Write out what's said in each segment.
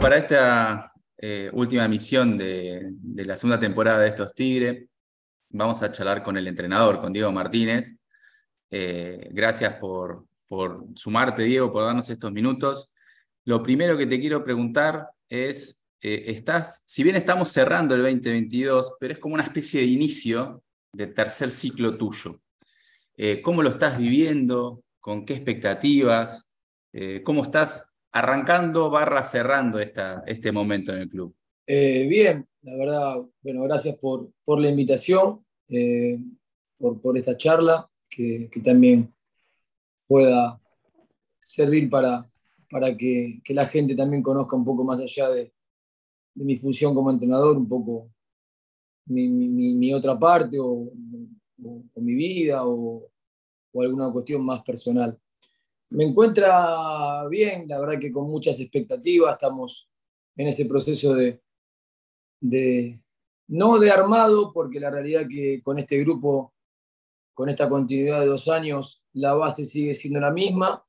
Para esta eh, última misión de, la segunda temporada de estos Tigres, vamos a charlar con el entrenador, con Diego Martínez. Eh, gracias por, sumarte, Diego, por darnos estos minutos. Lo primero que te quiero preguntar es, eh, si bien estamos cerrando el 2022, pero es como una especie de inicio de tercer ciclo tuyo. ¿Cómo lo estás viviendo? ¿Con qué expectativas? ¿Cómo estás arrancando barra cerrando esta, este momento en el club? Eh, bien, la verdad, bueno, gracias por, por la invitación, eh, por, por, esta charla, que, que, también pueda servir para, para que, que, la gente también conozca un poco más allá de, de mi función como entrenador, un poco mi, mi, otra parte o, o, o mi vida o, o alguna cuestión más personal. Me encuentra bien, la verdad que con muchas expectativas, estamos en ese proceso de, de, no de armado, porque la realidad que con este grupo, con esta continuidad de dos años, la base sigue siendo la misma,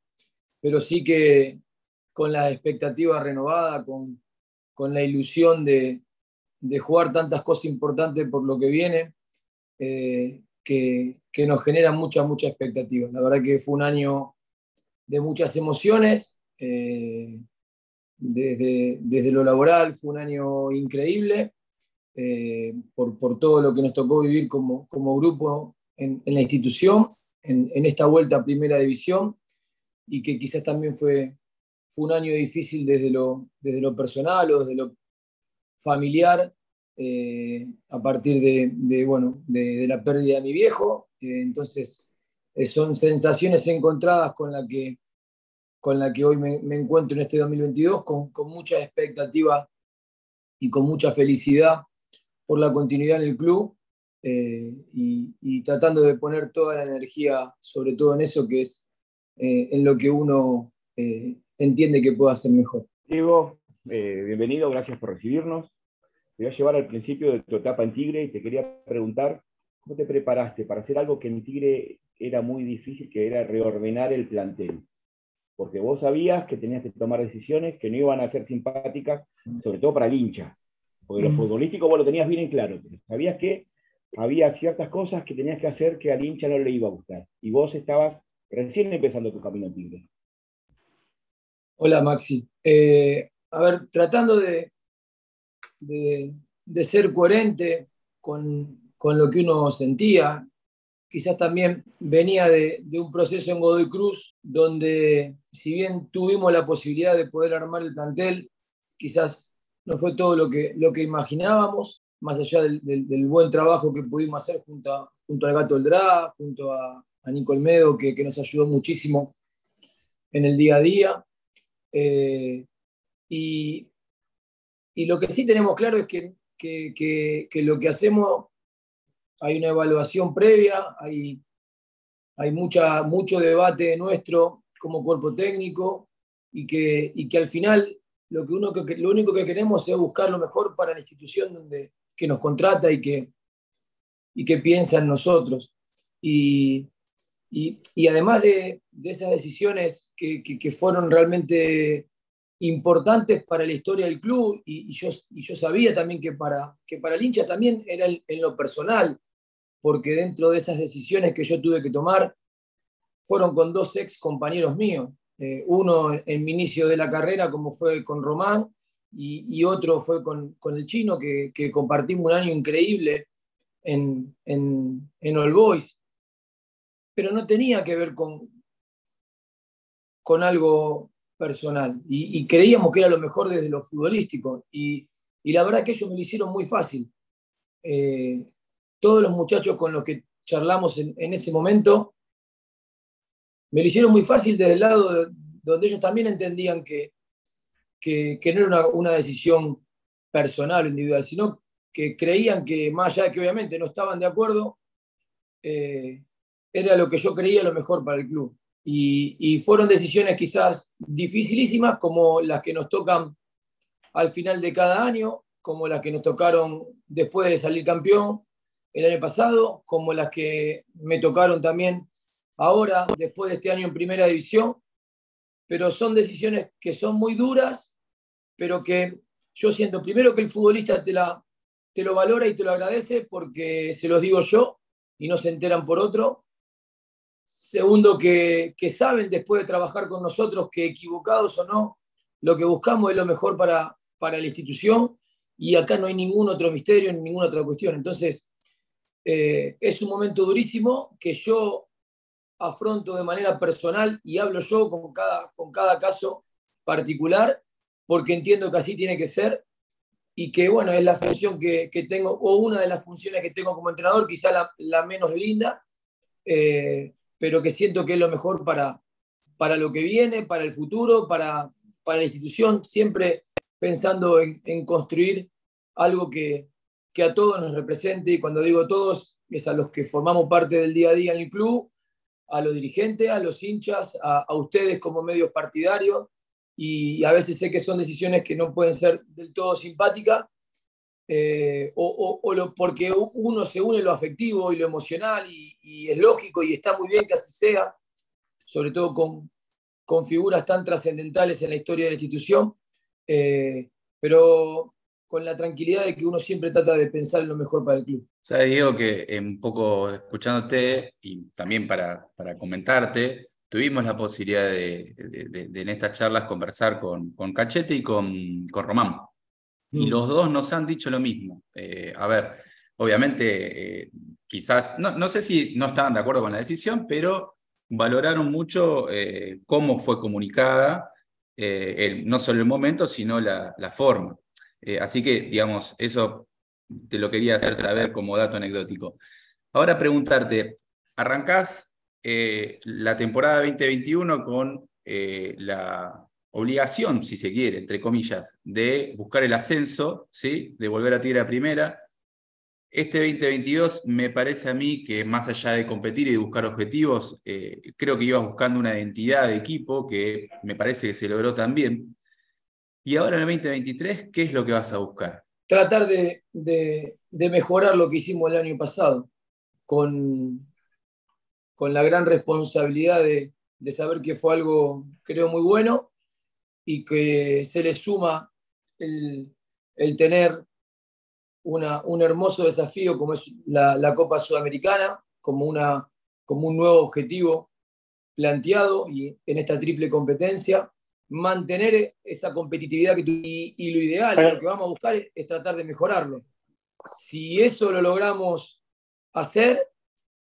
pero sí que con la expectativa renovada, con, con la ilusión de, de, jugar tantas cosas importantes por lo que viene, eh, que, que, nos genera mucha, mucha expectativa. La verdad que fue un año de muchas emociones. Eh, desde, desde, lo laboral fue un año increíble eh, por, por, todo lo que nos tocó vivir como, como grupo en, la institución, en, esta vuelta a primera división, y que quizás también fue, fue un año difícil desde lo, desde lo personal o desde lo familiar, eh, a partir de, bueno, de, la pérdida de mi viejo. entonces, son sensaciones encontradas con la que, con la que hoy me, encuentro en este 2022, con, con, mucha expectativa y con mucha felicidad por la continuidad en el club eh, y, tratando de poner toda la energía, sobre todo en eso que es eh, en lo que uno eh, entiende que puede hacer mejor. Diego, eh, bienvenido, gracias por recibirnos. Te voy a llevar al principio de tu etapa en Tigre y te quería preguntar ¿cómo te preparaste para hacer algo que en Tigre era muy difícil, que era reordenar el plantel. Porque vos sabías que tenías que tomar decisiones que no iban a ser simpáticas, sobre todo para el hincha. Porque lo futbolístico vos lo tenías bien en claro, pero sabías que había ciertas cosas que tenías que hacer que al hincha no le iba a gustar. Y vos estabas recién empezando tu camino Tigre. Hola Maxi. Eh, a ver, tratando de, de, de ser coherente con, con, lo que uno sentía, quizás también venía de, un proceso en Godoy Cruz, donde si bien tuvimos la posibilidad de poder armar el plantel, quizás no fue todo lo que, lo que imaginábamos, más allá del, buen trabajo que pudimos hacer junto, a, junto al Gato Eldrá, junto a, a Nico Olmedo, que, que, nos ayudó muchísimo en el día a día. Eh, y, y, lo que sí tenemos claro es que, que, que lo que hacemos hay una evaluación previa, hay, hay mucha, mucho debate nuestro como cuerpo técnico y que, y que al final lo, que uno, lo único que queremos es buscar lo mejor para la institución donde, que nos contrata y que, y que piensa en nosotros. Y, y, y además de, de, esas decisiones que, que, que, fueron realmente importantes para la historia del club, y, y, yo, yo sabía también que para, que para el hincha también era en lo personal, porque dentro de esas decisiones que yo tuve que tomar, fueron con dos ex compañeros míos. Eh, uno en mi inicio de la carrera, como fue con Román, y, otro fue con, con el chino, que, compartimos un año increíble en, en, en All Boys. Pero no tenía que ver con, con algo personal. Y, creíamos que era lo mejor desde lo futbolístico. Y, y la verdad que ellos me lo hicieron muy fácil. Eh, todos los muchachos con los que charlamos en, ese momento, me lo hicieron muy fácil desde el lado de, donde ellos también entendían que, que, no era una, una, decisión personal o individual, sino que creían que más allá de que obviamente no estaban de acuerdo, eh, era lo que yo creía lo mejor para el club. Y, fueron decisiones quizás dificilísimas como las que nos tocan al final de cada año, como las que nos tocaron después de salir campeón, el año pasado, como las que me tocaron también ahora, después de este año en primera división, pero son decisiones que son muy duras pero que yo siento primero que el futbolista te, la, te lo valora y te lo agradece porque se los digo yo y no se enteran por otro. Segundo, que, saben después de trabajar con nosotros que equivocados o no, lo que buscamos es lo mejor para, para la institución y acá no hay ningún otro misterio, ni ninguna otra cuestión. Entonces, eh, es un momento durísimo que yo afronto de manera personal y hablo yo con cada, con cada caso particular, porque entiendo que así tiene que ser y que, bueno, es la función que, tengo, o una de las funciones que tengo como entrenador, quizá la, menos linda, eh, pero que siento que es lo mejor para, para lo que viene, para el futuro, para, para la institución, siempre pensando en, en construir algo que, que a todos nos represente, y cuando digo todos, es a los que formamos parte del día a día en el club, a los dirigentes, a los hinchas, a, ustedes como medios partidarios, y a veces sé que son decisiones que no pueden ser del todo simpáticas, eh, o, porque uno se une lo afectivo y lo emocional, y, es lógico y está muy bien que así sea, sobre todo con, con figuras tan trascendentales en la historia de la institución, eh, pero con la tranquilidad de que uno siempre trata de pensar en lo mejor para el club. Sabes, Diego, que un poco escuchándote y también para, para comentarte, tuvimos la posibilidad de, en estas charlas conversar con, con Cachete y con, con Román. Y mm. los dos nos han dicho lo mismo. Eh, a ver, obviamente, eh, quizás, no, no, sé si no estaban de acuerdo con la decisión, pero valoraron mucho eh, cómo fue comunicada, el, no solo el momento, sino la, la forma. Eh, así que, digamos, eso te lo quería hacer saber como dato anecdótico. Ahora preguntarte, arrancás eh, la temporada 2021 con eh, la obligación, si se quiere, entre comillas, de buscar el ascenso, ¿sí? de volver a Tigre a primera. Este 2022 me parece a mí que más allá de competir y de buscar objetivos, creo que ibas buscando una identidad de equipo que me parece que se logró también. Y ahora en el 2023, ¿qué es lo que vas a buscar? Tratar de, mejorar lo que hicimos el año pasado, con, con la gran responsabilidad de, saber que fue algo, creo, muy bueno y que se le suma el, tener una, un hermoso desafío como es la, Copa Sudamericana, como, una, como un nuevo objetivo planteado y en esta triple competencia mantener esa competitividad que tú, y, lo ideal, lo que vamos a buscar es, tratar de mejorarlo. Si eso lo logramos hacer,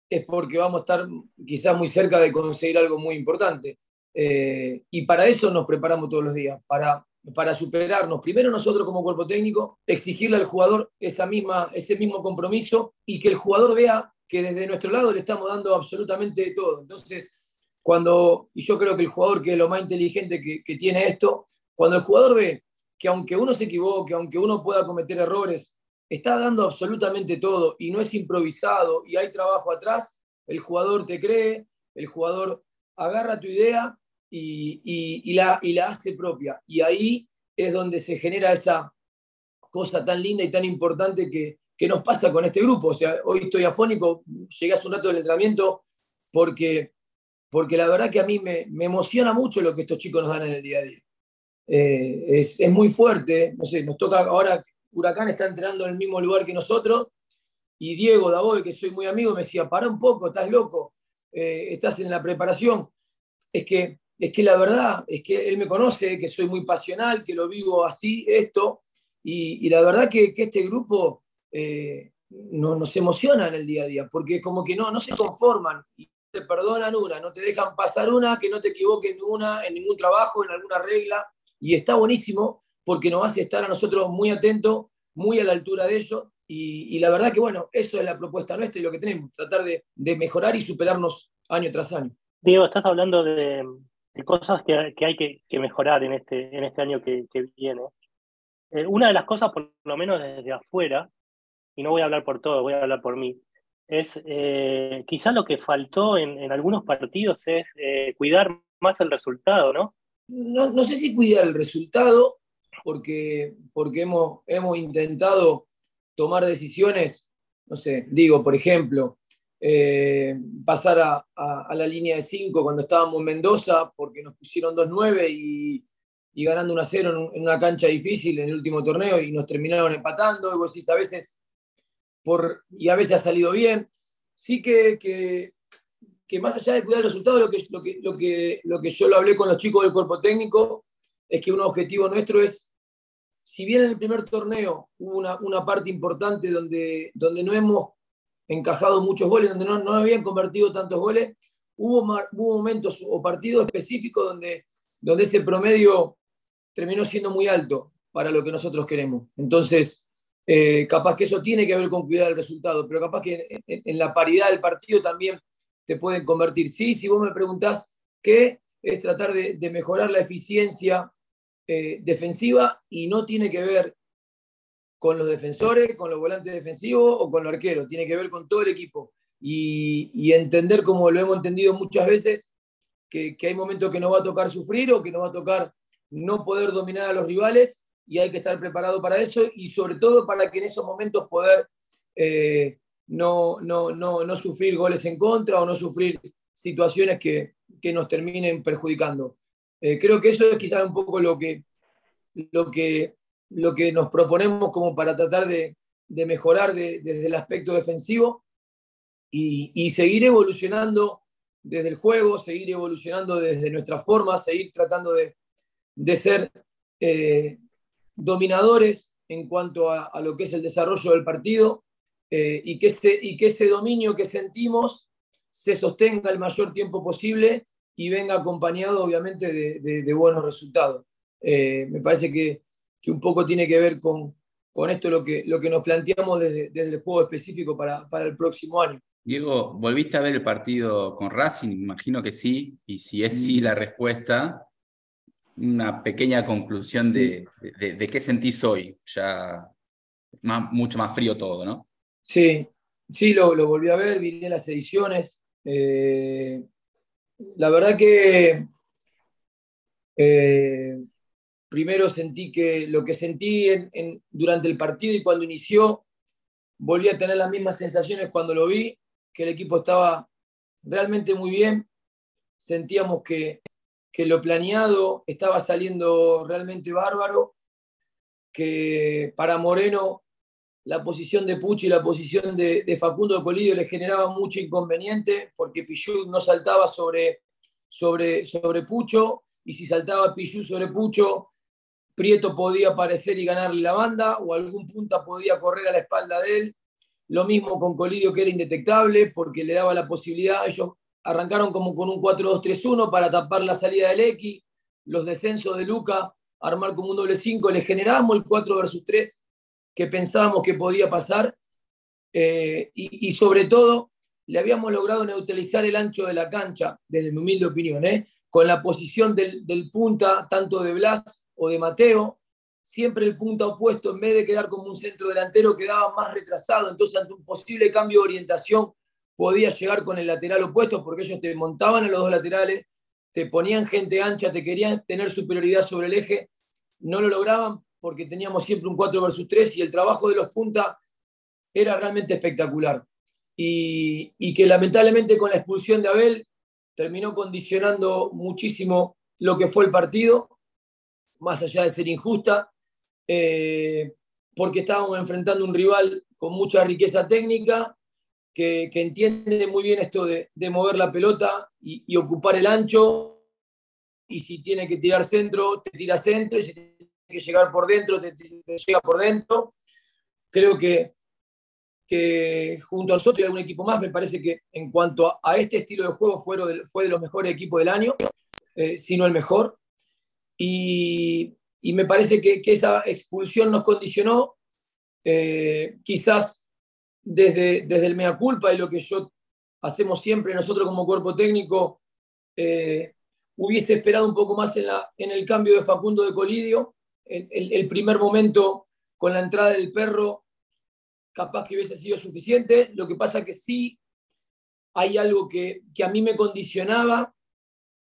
es porque vamos a estar quizás muy cerca de conseguir algo muy importante. Eh, y para eso nos preparamos todos los días, para, para superarnos. Primero nosotros como cuerpo técnico, exigirle al jugador esa misma, ese mismo compromiso y que el jugador vea que desde nuestro lado le estamos dando absolutamente todo. Entonces, cuando, y yo creo que el jugador que es lo más inteligente que, tiene esto, cuando el jugador ve que aunque uno se equivoque, aunque uno pueda cometer errores, está dando absolutamente todo y no es improvisado y hay trabajo atrás, el jugador te cree, el jugador agarra tu idea y, la, hace propia. Y ahí es donde se genera esa cosa tan linda y tan importante que, que nos pasa con este grupo. O sea, hoy estoy afónico, llegué hace un rato del entrenamiento porque porque la verdad que a mí me, emociona mucho lo que estos chicos nos dan en el día a día. Eh, es, muy fuerte, no sé, nos toca ahora, Huracán está entrenando en el mismo lugar que nosotros, y Diego Davoy, que soy muy amigo, me decía, para un poco, estás loco, eh, estás en la preparación. Es que, es que la verdad, es que él me conoce, que soy muy pasional, que lo vivo así, esto, y, la verdad que, este grupo eh, nos emociona en el día a día, porque como que no, no se conforman te perdonan una, no te dejan pasar una, que no te equivoques en una, en ningún trabajo, en alguna regla. Y está buenísimo porque nos hace estar a nosotros muy atentos, muy a la altura de ellos. Y, la verdad que, bueno, eso es la propuesta nuestra y lo que tenemos, tratar de, mejorar y superarnos año tras año. Diego, estás hablando de, cosas que, hay que, mejorar en este, en este año que, viene. Eh, una de las cosas, por lo menos desde afuera, y no voy a hablar por todo, voy a hablar por mí, es eh, quizás lo que faltó en, algunos partidos es eh, cuidar más el resultado, ¿no? ¿no? sé si cuidar el resultado, porque, porque hemos, hemos intentado tomar decisiones, no sé, digo, por ejemplo, eh, pasar a, la línea de 5 cuando estábamos en Mendoza, porque nos pusieron 2-9 y, y ganando 1 a 0 en una cancha difícil en el último torneo y nos terminaron empatando. Y vos decís, a veces, y a veces ha salido bien. Sí que, que, más allá de cuidar el resultado, lo que, lo, que, lo, que, lo que yo lo hablé con los chicos del cuerpo técnico es que un objetivo nuestro es si bien en el primer torneo hubo una, una, parte importante donde, donde no hemos encajado muchos goles, donde no, no habían convertido tantos goles, hubo, hubo momentos o partidos específicos donde, donde ese promedio terminó siendo muy alto para lo que nosotros queremos. Entonces, eh, capaz que eso tiene que ver con cuidar el resultado, pero capaz que en, la paridad del partido también te pueden convertir. Sí, si vos me preguntás qué, es tratar de, mejorar la eficiencia eh, defensiva y no tiene que ver con los defensores, con los volantes defensivos o con los arqueros, tiene que ver con todo el equipo. Y, y entender, como lo hemos entendido muchas veces, que, que, hay momentos que nos va a tocar sufrir o que nos va a tocar no poder dominar a los rivales y hay que estar preparado para eso y sobre todo para que en esos momentos poder eh, no, no, no, no, sufrir goles en contra o no sufrir situaciones que, que nos terminen perjudicando. Eh, creo que eso es quizás un poco lo que, lo que, lo que nos proponemos como para tratar de, de mejorar de, desde el aspecto defensivo y, y, seguir evolucionando desde el juego, seguir evolucionando desde nuestra forma, seguir tratando de, de ser eh, dominadores en cuanto a, a, lo que es el desarrollo del partido eh, y, que ese, y que ese dominio que sentimos se sostenga el mayor tiempo posible y venga acompañado obviamente de, de, de buenos resultados. Eh, me parece que, que, un poco tiene que ver con, con esto lo que, lo que nos planteamos desde, desde el juego específico para, para, el próximo año. Diego, ¿volviste a ver el partido con Racing? Imagino que sí, y si es sí la respuesta, una pequeña conclusión de, de, de qué sentís hoy, ya más, mucho más frío todo, ¿no? Sí, sí, lo, lo volví a ver, vi las ediciones. Eh, la verdad que eh, primero sentí que lo que sentí en, en, durante el partido y cuando inició, volví a tener las mismas sensaciones cuando lo vi, que el equipo estaba realmente muy bien, sentíamos que, que lo planeado estaba saliendo realmente bárbaro, que para Moreno la posición de Pucci y la posición de, Facundo Colidio le generaba mucho inconveniente porque Pichú no saltaba sobre, sobre, sobre Pucho y si saltaba Pichú sobre Pucho, Prieto podía aparecer y ganarle la banda o algún punta podía correr a la espalda de él. Lo mismo con Colidio que era indetectable porque le daba la posibilidad, ellos arrancaron como con un 4-2-3-1 para tapar la salida del X, los descensos de Luca, armar como un doble 5, le generábamos el 4 versus 3 que pensábamos que podía pasar. Eh, y, y, sobre todo le habíamos logrado neutralizar el ancho de la cancha, desde mi humilde opinión, ¿eh? con la posición del, del, punta, tanto de Blas o de Mateo, siempre el punta opuesto, en vez de quedar como un centro delantero, quedaba más retrasado, entonces ante un posible cambio de orientación podía llegar con el lateral opuesto, porque ellos te montaban a los dos laterales, te ponían gente ancha, te querían tener superioridad sobre el eje, no lo lograban porque teníamos siempre un 4 versus 3 y el trabajo de los puntas era realmente espectacular. Y, y, que lamentablemente con la expulsión de Abel terminó condicionando muchísimo lo que fue el partido, más allá de ser injusta, eh, porque estábamos enfrentando un rival con mucha riqueza técnica, que, entiende muy bien esto de, mover la pelota y, ocupar el ancho, y si tiene que tirar centro, te tira centro, y si que llegar por dentro, te, llega por dentro. Creo que, junto a nosotros y algún equipo más, me parece que en cuanto a, este estilo de juego fue de, fue de los mejores equipos del año, eh, si no el mejor. Y, me parece que, que, esa expulsión nos condicionó, eh, quizás desde, desde el mea culpa y lo que yo hacemos siempre nosotros como cuerpo técnico, eh, hubiese esperado un poco más en, la, en el cambio de Facundo de Colidio, el, primer momento con la entrada del perro, capaz que hubiese sido suficiente. Lo que pasa que sí hay algo que, que a mí me condicionaba.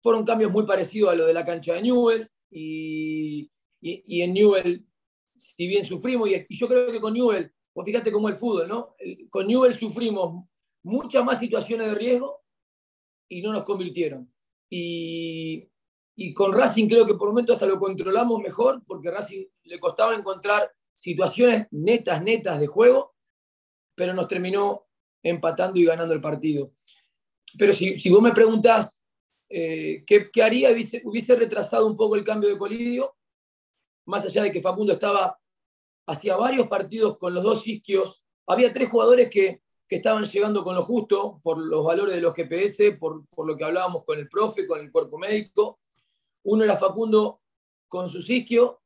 Fueron cambios muy parecidos a lo de la cancha de Newell. Y, y, y en Newell, si bien sufrimos, y, y, yo creo que con Newell, pues fíjate cómo el fútbol, ¿no? Con Newell sufrimos muchas más situaciones de riesgo y no nos convirtieron. Y, con Racing creo que por momentos hasta lo controlamos mejor, porque Racing le costaba encontrar situaciones netas, netas de juego, pero nos terminó empatando y ganando el partido. Pero si, vos me preguntás eh, ¿qué, ¿qué, haría, hubiese, hubiese, retrasado un poco el cambio de Colidio, más allá de que Facundo estaba hacía varios partidos con los dos isquios, había tres jugadores que, que estaban llegando con lo justo por los valores de los GPS, por, por lo que hablábamos con el profe, con el cuerpo médico. Uno era Facundo con su isquio,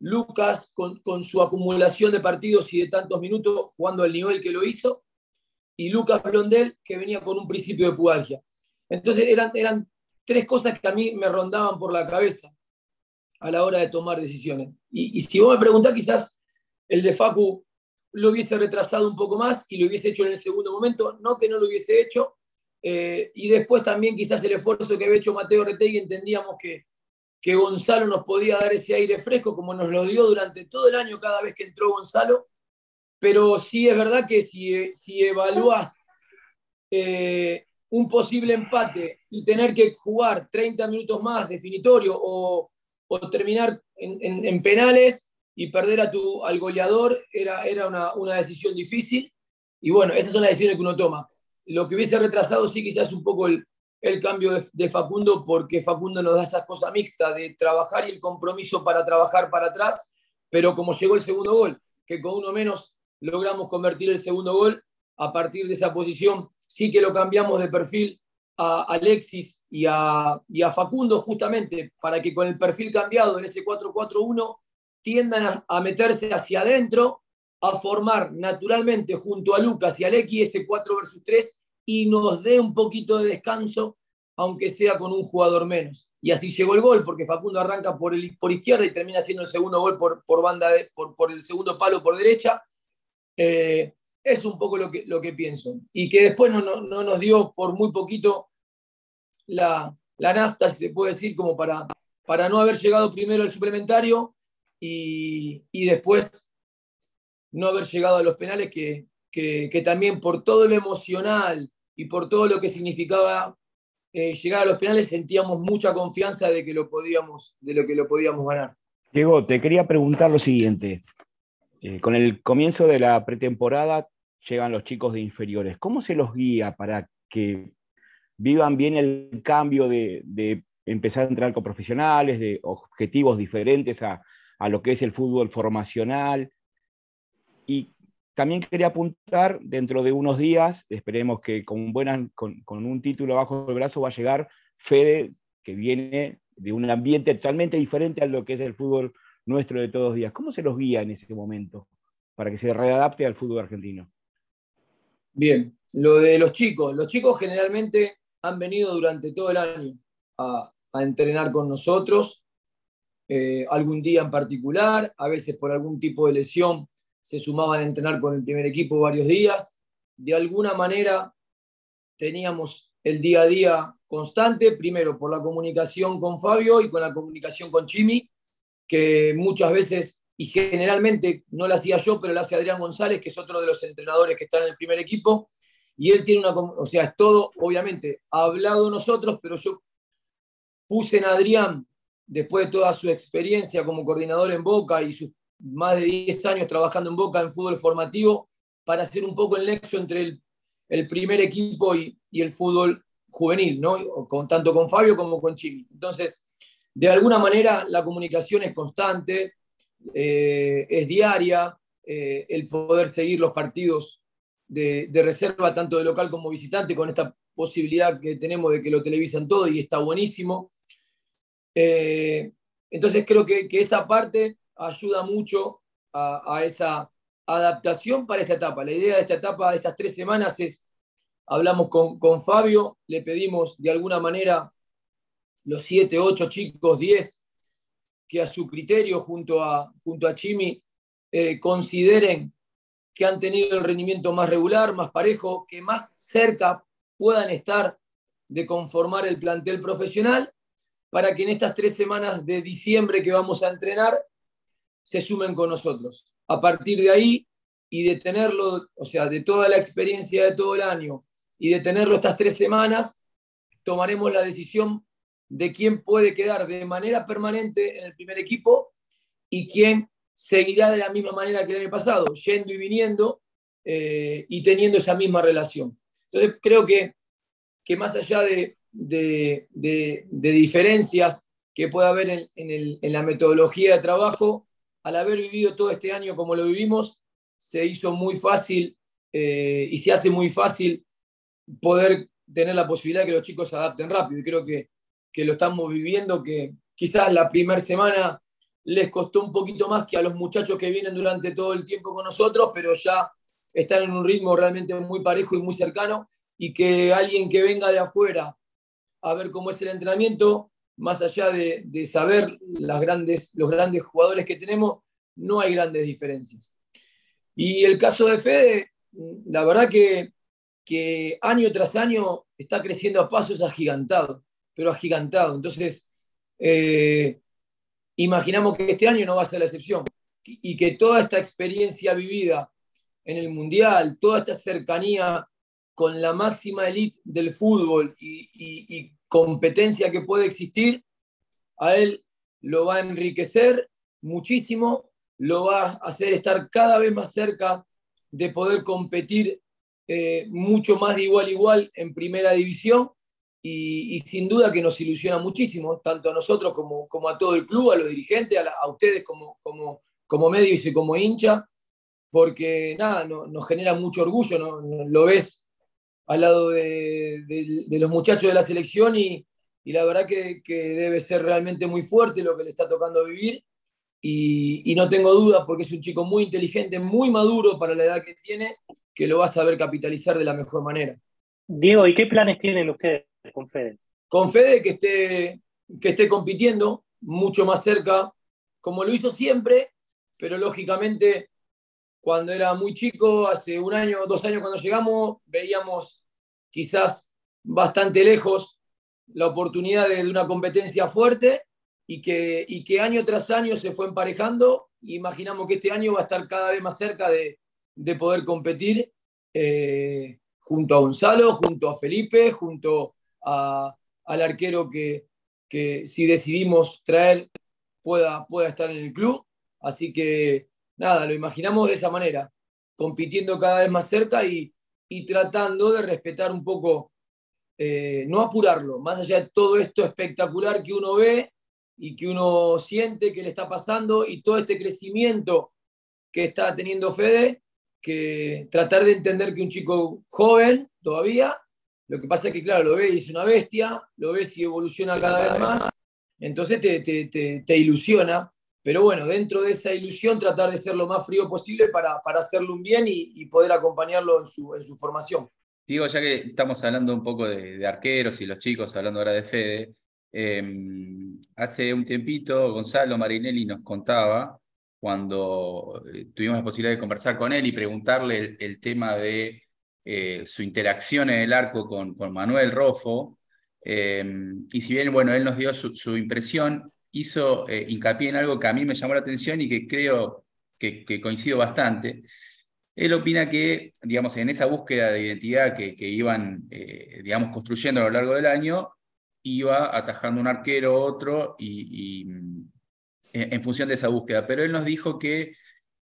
Lucas con, con, su acumulación de partidos y de tantos minutos jugando al nivel que lo hizo, y Lucas Blondel que venía con un principio de pubalgia. Entonces eran, eran tres cosas que a mí me rondaban por la cabeza a la hora de tomar decisiones. Y, y si vos me preguntás, quizás el de Facu lo hubiese retrasado un poco más y lo hubiese hecho en el segundo momento, no que no lo hubiese hecho. Eh, y después también quizás el esfuerzo que había hecho Mateo Retegui, entendíamos que, que Gonzalo nos podía dar ese aire fresco como nos lo dio durante todo el año cada vez que entró Gonzalo. Pero sí es verdad que si, si evalúas eh, un posible empate y tener que jugar 30 minutos más definitorio o, terminar en penales, y perder a tu, al goleador era, era una, una, decisión difícil. Y bueno, esas son las decisiones que uno toma. Lo que hubiese retrasado sí quizás un poco el, el cambio de, Facundo, porque Facundo nos da esa cosa mixta de trabajar y el compromiso para trabajar para atrás, pero como llegó el segundo gol, que con uno menos logramos convertir el segundo gol, a partir de esa posición sí que lo cambiamos de perfil a Alexis y a, y a Facundo justamente para que con el perfil cambiado en ese 4-4-1 tiendan a, meterse hacia adentro, a formar naturalmente junto a Lucas y a Lecky ese 4 versus 3 y nos dé un poquito de descanso, aunque sea con un jugador menos. Y así llegó el gol, porque Facundo arranca por, el, por izquierda y termina siendo el segundo gol por, por banda por, por, el segundo palo por derecha. Eh, es un poco lo que, lo que pienso. Y que después no, no, no nos dio por muy poquito la, la, nafta, si se puede decir, como para, para no haber llegado primero al suplementario y, después no haber llegado a los penales, que, que, que, también por todo lo emocional y por todo lo que significaba eh, llegar a los penales sentíamos mucha confianza de que lo podíamos, de lo que lo podíamos ganar. Diego, te quería preguntar lo siguiente. Eh, con el comienzo de la pretemporada llegan los chicos de inferiores. ¿Cómo se los guía para que vivan bien el cambio de, de empezar a entrar con profesionales, de objetivos diferentes a, a lo que es el fútbol formacional. Y también quería apuntar, dentro de unos días, esperemos que con, buenas, con, con un título bajo el brazo va a llegar Fede, que viene de un ambiente totalmente diferente a lo que es el fútbol nuestro de todos los días. ¿Cómo se los guía en ese momento para que se readapte al fútbol argentino? Bien, lo de los chicos. Los chicos generalmente han venido durante todo el año a, a entrenar con nosotros eh, algún día en particular, a veces por algún tipo de lesión se sumaban a entrenar con el primer equipo varios días. De alguna manera teníamos el día a día constante, primero por la comunicación con Fabio y con la comunicación con Chimi, que muchas veces y generalmente no la hacía yo, pero la hace Adrián González, que es otro de los entrenadores que están en el primer equipo, y él tiene una, o sea, es todo, obviamente, hablado nosotros, pero yo puse en Adrián después de toda su experiencia como coordinador en Boca y sus más de 10 años trabajando en Boca en fútbol formativo, para hacer un poco el nexo entre el, primer equipo y, y, el fútbol juvenil, ¿no? Con, tanto con Fabio como con Chimi. Entonces, de alguna manera la comunicación es constante, eh, es diaria, eh, el poder seguir los partidos de, de, reserva, tanto de local como visitante, con esta posibilidad que tenemos de que lo televisan todo y está buenísimo. Eh, entonces creo que, que, esa parte ayuda mucho a, esa adaptación para esta etapa. La idea de esta etapa, de estas tres semanas, es, hablamos con, con Fabio, le pedimos de alguna manera los siete, ocho chicos, diez, que a su criterio, junto a, junto a Chimi, eh, consideren que han tenido el rendimiento más regular, más parejo, que más cerca puedan estar de conformar el plantel profesional para que en estas tres semanas de diciembre que vamos a entrenar se sumen con nosotros. A partir de ahí y de tenerlo, o sea, de toda la experiencia de todo el año y de tenerlo estas tres semanas, tomaremos la decisión de quién puede quedar de manera permanente en el primer equipo y quién seguirá de la misma manera que el año pasado, yendo y viniendo eh, y teniendo esa misma relación. Entonces creo que, que más allá de, diferencias que pueda haber en, la metodología de trabajo, al haber vivido todo este año como lo vivimos, se hizo muy fácil eh, y se hace muy fácil poder tener la posibilidad de que los chicos se adapten rápido. Y creo que, que lo estamos viviendo, que quizás la primera semana les costó un poquito más que a los muchachos que vienen durante todo el tiempo con nosotros, pero ya están en un ritmo realmente muy parejo y muy cercano, y que alguien que venga de afuera a ver cómo es el entrenamiento, más allá de, de saber las grandes, los grandes jugadores que tenemos, no hay grandes diferencias. Y el caso de Fede, la verdad que que año tras año está creciendo a pasos agigantados, pero agigantado. Entonces, eh, imaginamos que este año no va a ser la excepción y que toda esta experiencia vivida en el Mundial, toda esta cercanía con la máxima elite del fútbol y, competencia que puede existir, a él lo va a enriquecer muchísimo, lo va a hacer estar cada vez más cerca de poder competir eh, mucho más de igual a igual en primera división y, sin duda que nos ilusiona muchísimo, tanto a nosotros como, como a todo el club, a los dirigentes, a, ustedes como, como, como medios y como hincha, porque nada, nos genera mucho orgullo, ¿no? lo ves al lado de, los muchachos de la selección y, la verdad que, debe ser realmente muy fuerte lo que le está tocando vivir y, y no tengo duda porque es un chico muy inteligente, muy maduro para la edad que tiene que lo vas a saber capitalizar de la mejor manera. Diego, ¿y qué planes tienen ustedes con Fede? Con Fede que esté, que esté compitiendo mucho más cerca, como lo hizo siempre, pero lógicamente cuando era muy chico, hace un año, dos años cuando llegamos, veíamos quizás bastante lejos la oportunidad de, una competencia fuerte y que, y que año tras año se fue emparejando. Imaginamos que este año va a estar cada vez más cerca de, de poder competir eh, junto a Gonzalo, junto a Felipe, junto al arquero que, si decidimos traer pueda, pueda estar en el club. Así que nada, lo imaginamos de esa manera, compitiendo cada vez más cerca y, tratando de respetar un poco, eh, no apurarlo, más allá de todo esto espectacular que uno ve y que uno siente que le está pasando y todo este crecimiento que está teniendo Fede, que tratar de entender que un chico joven todavía, lo que pasa es que, claro, lo ves y es una bestia, lo ves y evoluciona cada vez más, entonces te, ilusiona, pero bueno, dentro de esa ilusión tratar de ser lo más frío posible para, para hacerlo un bien y, poder acompañarlo en su, en su, formación. Digo, ya que estamos hablando un poco de, arqueros y los chicos, hablando ahora de Fede, em, hace un tiempito Gonzalo Marinelli nos contaba cuando eh, tuvimos la posibilidad de conversar con él y preguntarle el, tema de eh, su interacción en el arco con, con Manuel Rofo. Em, y si bien, bueno, él nos dio su, impresión, hizo eh, hincapié en algo que a mí me llamó la atención y que creo que, coincido bastante. Él opina que, digamos, en esa búsqueda de identidad que, iban, digamos, construyendo a lo largo del año, iba atajando un arquero, otro, y en función de esa búsqueda, pero él nos dijo que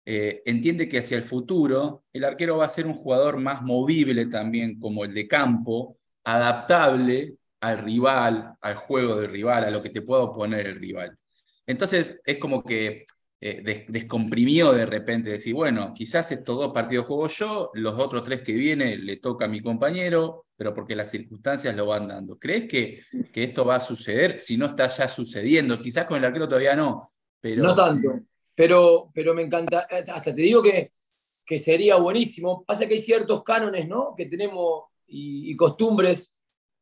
eh, entiende que hacia el futuro el arquero va a ser un jugador más movible también como el de campo, adaptable al rival, al juego del rival, a lo que te pueda oponer el rival. Entonces es como que eh, descomprimió de repente, decir, bueno, quizás estos dos partidos juego yo, los otros tres que vienen le toca a mi compañero, pero porque las circunstancias lo van dando. ¿Crees que, que esto va a suceder si no está ya sucediendo? Quizás con el arquero todavía no, pero... No tanto, pero, pero me encanta, hasta te digo que, que sería buenísimo. Pasa que hay ciertos cánones ¿no? que tenemos y, costumbres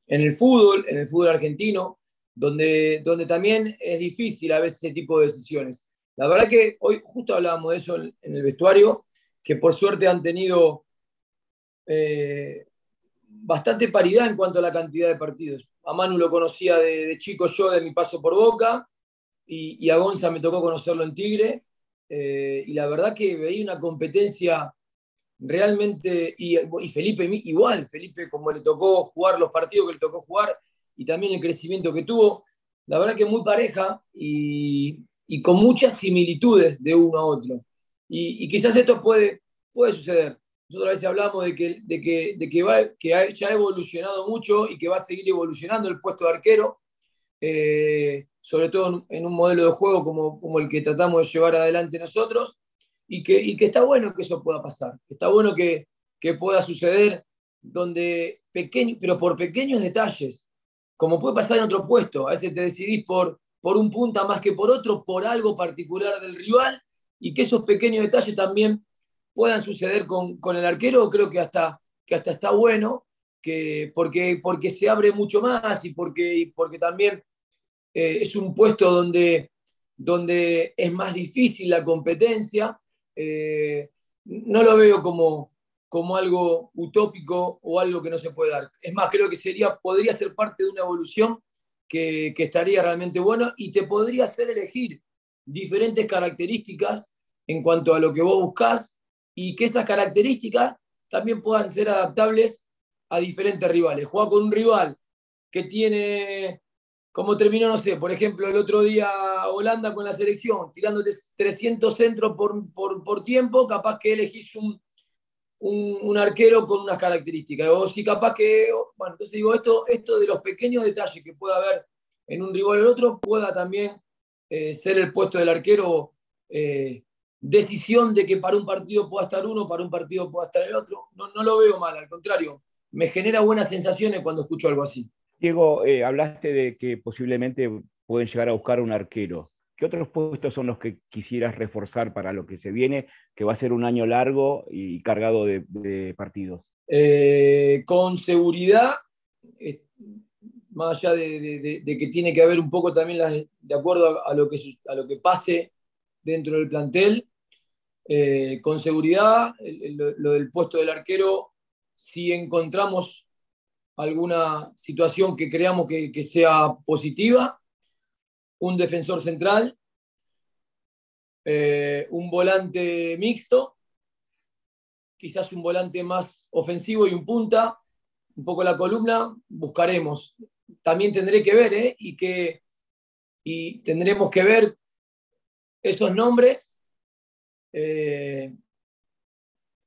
en el fútbol, en el fútbol argentino, donde, donde también es difícil a veces ese tipo de decisiones. La verdad que hoy justo hablábamos de eso en, el vestuario, que por suerte han tenido eh, bastante paridad en cuanto a la cantidad de partidos. A Manu lo conocía de, chico yo de mi paso por Boca y, a Gonza me tocó conocerlo en Tigre. Eh, y la verdad que veía una competencia realmente, y, Felipe igual, Felipe como le tocó jugar los partidos que le tocó jugar y también el crecimiento que tuvo, la verdad que muy pareja y, con muchas similitudes de uno a otro. Y, quizás esto puede, puede suceder. Nosotros a veces hablamos de que, de que, de que, va, que ya ha evolucionado mucho y que va a seguir evolucionando el puesto de arquero, eh, sobre todo en un modelo de juego como, como el que tratamos de llevar adelante nosotros, y que, y que está bueno que eso pueda pasar. Está bueno que, que pueda suceder donde pequeño, pero por pequeños detalles, como puede pasar en otro puesto. A veces te decidís por, por un punta más que por otro, por algo particular del rival, y que esos pequeños detalles también puedan suceder con, el arquero, creo que hasta, que hasta está bueno, que, porque, porque se abre mucho más y porque, porque también eh, es un puesto donde, donde es más difícil la competencia. Eh, no lo veo como, como algo utópico o algo que no se puede dar. Es más, creo que sería, podría ser parte de una evolución que, estaría realmente bueno y te podría hacer elegir diferentes características en cuanto a lo que vos buscás y que esas características también puedan ser adaptables a diferentes rivales. Juega con un rival que tiene, como terminó, no sé, por ejemplo, el otro día Holanda con la selección, tirando 300 centros por, por, por tiempo, capaz que elegís un, un, arquero con unas características. O si capaz que, bueno, entonces digo, esto, esto de los pequeños detalles que pueda haber en un rival o el otro, pueda también eh, ser el puesto del arquero eh, decisión de que para un partido pueda estar uno, para un partido pueda estar el otro. No, no lo veo mal, al contrario, me genera buenas sensaciones cuando escucho algo así. Diego, eh, hablaste de que posiblemente pueden llegar a buscar un arquero. ¿Qué otros puestos son los que quisieras reforzar para lo que se viene, que va a ser un año largo y cargado de, partidos? Eh, con seguridad, eh, más allá de, que tiene que haber un poco también de acuerdo a, lo que, a lo que pase dentro del plantel, con seguridad, lo, del puesto del arquero, si encontramos alguna situación que creamos que sea positiva, un defensor central, eh, un volante mixto, quizás un volante más ofensivo y un punta, un poco la columna, buscaremos. También tendré que ver, ¿eh? Y, que, y tendremos que ver esos nombres eh,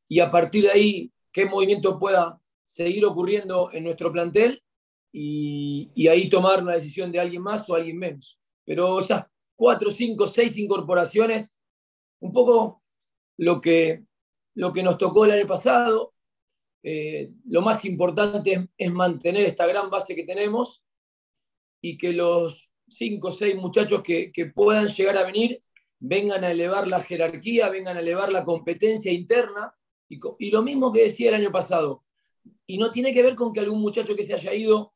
y a partir de ahí qué movimiento pueda seguir ocurriendo en nuestro plantel y, ahí tomar una decisión de alguien más o alguien menos pero esas cuatro, cinco, seis incorporaciones, un poco lo que, lo que nos tocó el año pasado. Eh, lo más importante es, mantener esta gran base que tenemos y que los cinco o seis muchachos que, puedan llegar a venir vengan a elevar la jerarquía, vengan a elevar la competencia interna. Y, lo mismo que decía el año pasado. Y no tiene que ver con que algún muchacho que se haya ido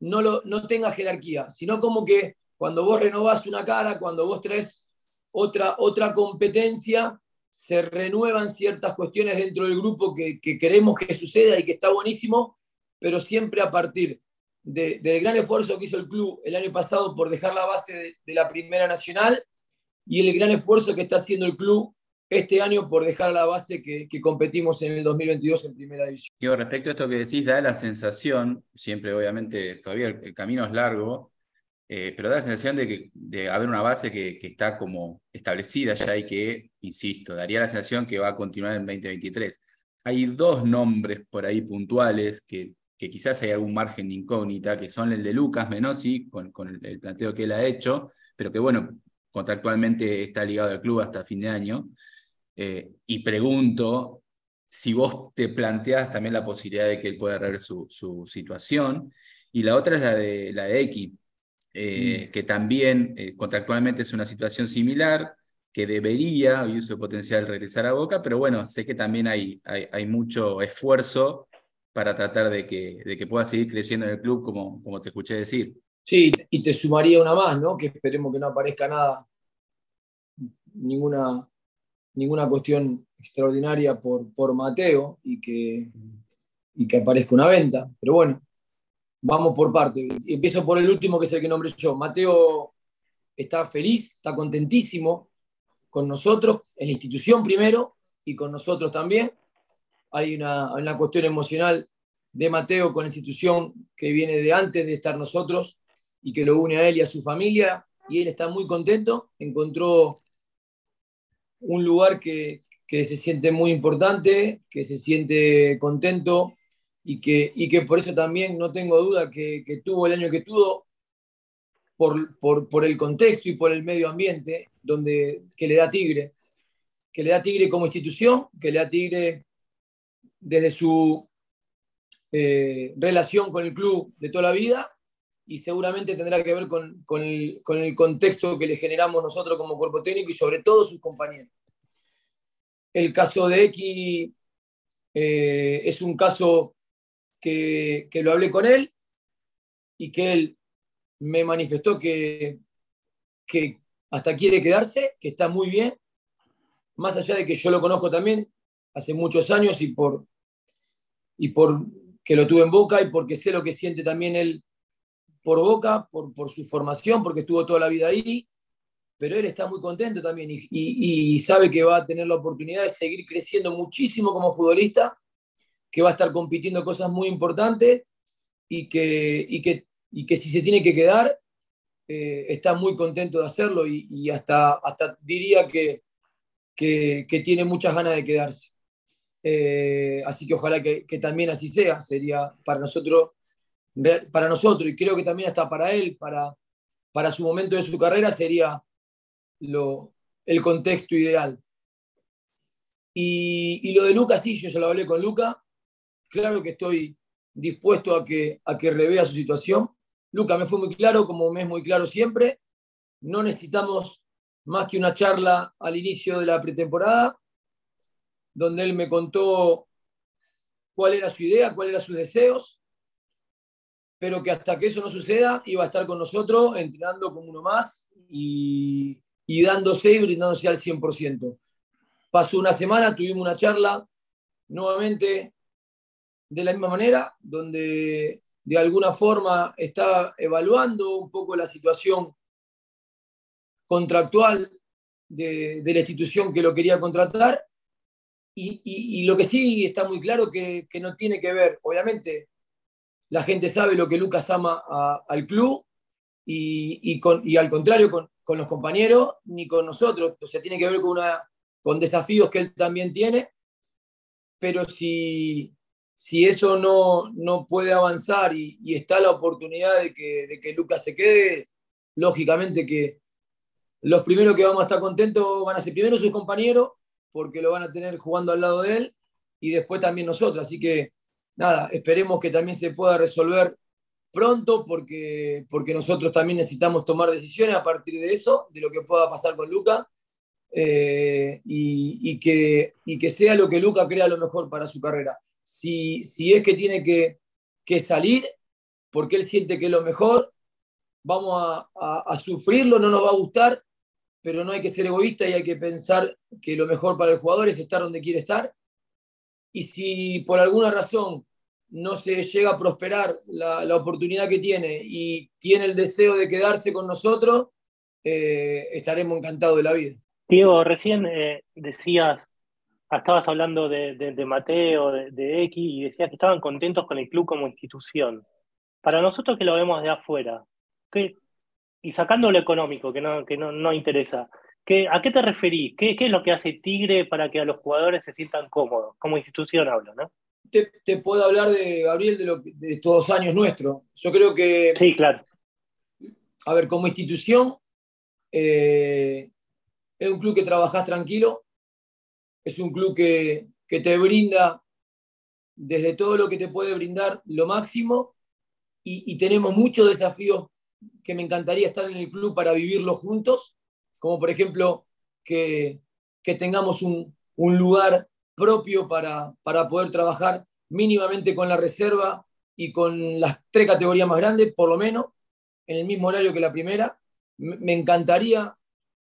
no, lo, no tenga jerarquía, sino como que cuando vos renovás una cara, cuando vos traes otra, otra competencia, se renuevan ciertas cuestiones dentro del grupo que, queremos que suceda y que está buenísimo, pero siempre a partir del gran esfuerzo que hizo el club el año pasado por dejar la base de, la Primera Nacional y el gran esfuerzo que está haciendo el club este año por dejar la base que, competimos en el 2022 en Primera División. Y respecto a esto que decís, da la sensación, siempre obviamente todavía el camino es largo, eh, pero da la sensación de, que, de haber una base que, está como establecida ya y que, insisto, daría la sensación que va a continuar en 2023. Hay dos nombres por ahí puntuales que, que quizás hay algún margen de incógnita, que son el de Lucas Menosi, con, con el, planteo que él ha hecho, pero que bueno, contractualmente está ligado al club hasta fin de año. Eh, y pregunto si vos te planteás también la posibilidad de que él pueda rever su, su situación. Y la otra es la de, la de X, eh, mm. que también eh, contractualmente es una situación similar, que debería, y su potencial, regresar a Boca, pero bueno, sé que también hay, hay, mucho esfuerzo para tratar de que, de que pueda seguir creciendo en el club, como, como te escuché decir. Sí, y te sumaría una más, ¿no? Que esperemos que no aparezca nada, ninguna, ninguna cuestión extraordinaria por, por Mateo y que, y que aparezca una venta. Pero bueno, Vamos por parte. Empiezo por el último, que es el que nombré yo. Mateo está feliz, está contentísimo con nosotros, en la institución primero y con nosotros también. Hay una, una cuestión emocional de Mateo con la institución que viene de antes de estar nosotros y que lo une a él y a su familia, y él está muy contento, encontró un lugar que, que se siente muy importante, que se siente contento y que, y que por eso también no tengo duda que, que tuvo el año que tuvo por, por, por, el contexto y por el medio ambiente donde, que le da Tigre, que le da Tigre como institución, que le da Tigre desde su eh, relación con el club de toda la vida y seguramente tendrá que ver con, con, el, con, el, contexto que le generamos nosotros como cuerpo técnico y sobre todo sus compañeros. El caso de X eh, es un caso que, que, lo hablé con él y que él me manifestó que, que hasta quiere quedarse, que está muy bien, más allá de que yo lo conozco también hace muchos años y por, y por que lo tuve en Boca y porque sé lo que siente también él por Boca, por, por su formación, porque estuvo toda la vida ahí, pero él está muy contento también y, sabe que va a tener la oportunidad de seguir creciendo muchísimo como futbolista, que va a estar compitiendo cosas muy importantes y que, y que, que si se tiene que quedar, eh, está muy contento de hacerlo y, hasta, hasta diría que, que, tiene muchas ganas de quedarse. Eh, así que ojalá que, también así sea, sería para nosotros, para nosotros y creo que también hasta para él, para, para su momento de su carrera, sería lo, el contexto ideal. Y, y, lo de Lucas, sí, yo ya lo hablé con Luca, claro que estoy dispuesto a que, a que revea su situación. Luca me fue muy claro, como me es muy claro siempre, no necesitamos más que una charla al inicio de la pretemporada donde él me contó cuál era su idea, cuáles eran sus deseos, pero que hasta que eso no suceda iba a estar con nosotros entrenando como uno más y, y dándose y brindándose al 100%. Pasó una semana, tuvimos una charla nuevamente de la misma manera, donde de alguna forma está evaluando un poco la situación contractual de, la institución que lo quería contratar y, y, y, lo que sí está muy claro que, que, no tiene que ver, obviamente, la gente sabe lo que Lucas ama al club y, con, y, al contrario con, con, los compañeros ni con nosotros. O sea, tiene que ver con, una, con desafíos que él también tiene, pero si, si eso no, no puede avanzar y, y, está la oportunidad de que, de que Lucas se quede, lógicamente que los primeros que vamos a estar contentos van a ser primero sus compañeros porque lo van a tener jugando al lado de él y después también nosotros. Así que nada, esperemos que también se pueda resolver pronto porque, porque nosotros también necesitamos tomar decisiones a partir de eso, de lo que pueda pasar con Luca. Eh, y, que, y que sea lo que Luca crea lo mejor para su carrera. Si, si es que tiene que, que salir porque él siente que es lo mejor, vamos a, a, a sufrirlo, no nos va a gustar, pero no hay que ser egoísta y hay que pensar que lo mejor para el jugador es estar donde quiere estar. Y si por alguna razón no se llega a prosperar la, oportunidad que tiene y tiene el deseo de quedarse con nosotros, eh, estaremos encantados de la vida. Diego, recién eh, decías, estabas hablando de Mateo, de, de, X, y decías que estaban contentos con el club como institución. Para nosotros que lo vemos de afuera, ¿qué, y sacando lo económico, que no, que no, no interesa, ¿qué, ¿a qué te referís? ¿Qué, ¿Qué, es lo que hace Tigre para que a los jugadores se sientan cómodos? Como institución hablo, ¿no? Te, te puedo hablar de Gabriel de, lo, de estos dos años nuestros. Yo creo que. Sí, claro. A ver, como institución, eh, es un club que trabajás tranquilo, es un club que, que te brinda desde todo lo que te puede brindar lo máximo y, y tenemos muchos desafíos que me encantaría estar en el club para vivirlo juntos, como por ejemplo que, que tengamos un, un, lugar propio para, para poder trabajar mínimamente con la reserva y con las tres categorías más grandes, por lo menos, en el mismo horario que la primera. Me encantaría